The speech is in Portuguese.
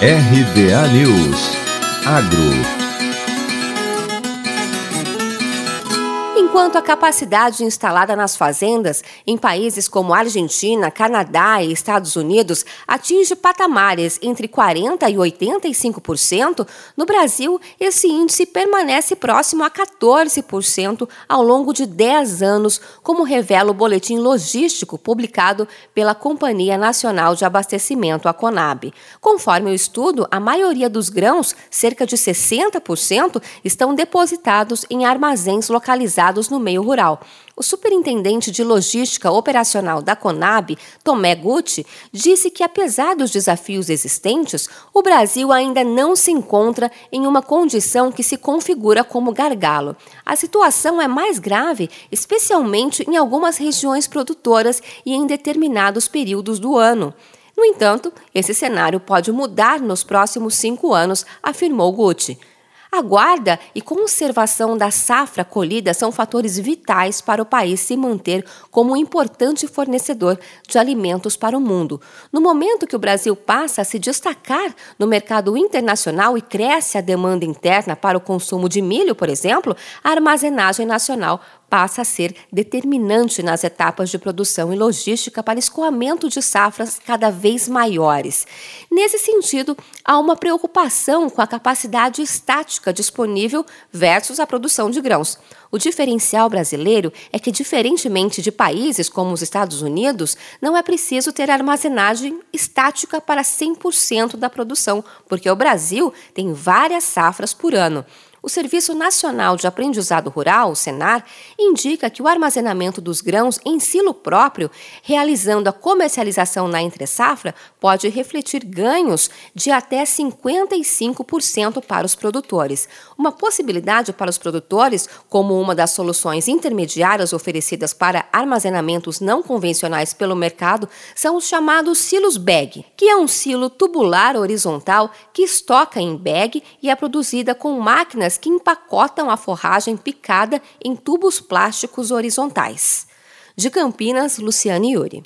RBA News. Agro Enquanto a capacidade instalada nas fazendas em países como Argentina, Canadá e Estados Unidos atinge patamares entre 40% e 85%, no Brasil esse índice permanece próximo a 14% ao longo de 10 anos, como revela o boletim logístico publicado pela Companhia Nacional de Abastecimento, a Conab. Conforme o estudo, a maioria dos grãos, cerca de 60%, estão depositados em armazéns localizados no meio rural. O superintendente de logística operacional da Conab, Tomé Gucci, disse que, apesar dos desafios existentes, o Brasil ainda não se encontra em uma condição que se configura como gargalo. A situação é mais grave, especialmente em algumas regiões produtoras e em determinados períodos do ano. No entanto, esse cenário pode mudar nos próximos cinco anos, afirmou Gucci. A guarda e conservação da safra colhida são fatores vitais para o país se manter como um importante fornecedor de alimentos para o mundo. No momento que o Brasil passa a se destacar no mercado internacional e cresce a demanda interna para o consumo de milho, por exemplo, a armazenagem nacional passa a ser determinante nas etapas de produção e logística para escoamento de safras cada vez maiores. Nesse sentido, há uma preocupação com a capacidade estática disponível versus a produção de grãos. O diferencial brasileiro é que, diferentemente de países como os Estados Unidos, não é preciso ter armazenagem estática para 100% da produção, porque o Brasil tem várias safras por ano. O Serviço Nacional de Aprendizado Rural, o SENAR, indica que o armazenamento dos grãos em silo próprio, realizando a comercialização na entre-safra, pode refletir ganhos de até 55% para os produtores. Uma possibilidade para os produtores, como uma das soluções intermediárias oferecidas para armazenamentos não convencionais pelo mercado, são os chamados silos bag, que é um silo tubular horizontal que estoca em bag e é produzida com que empacotam a forragem picada em tubos plásticos horizontais. De Campinas, Luciane Yuri.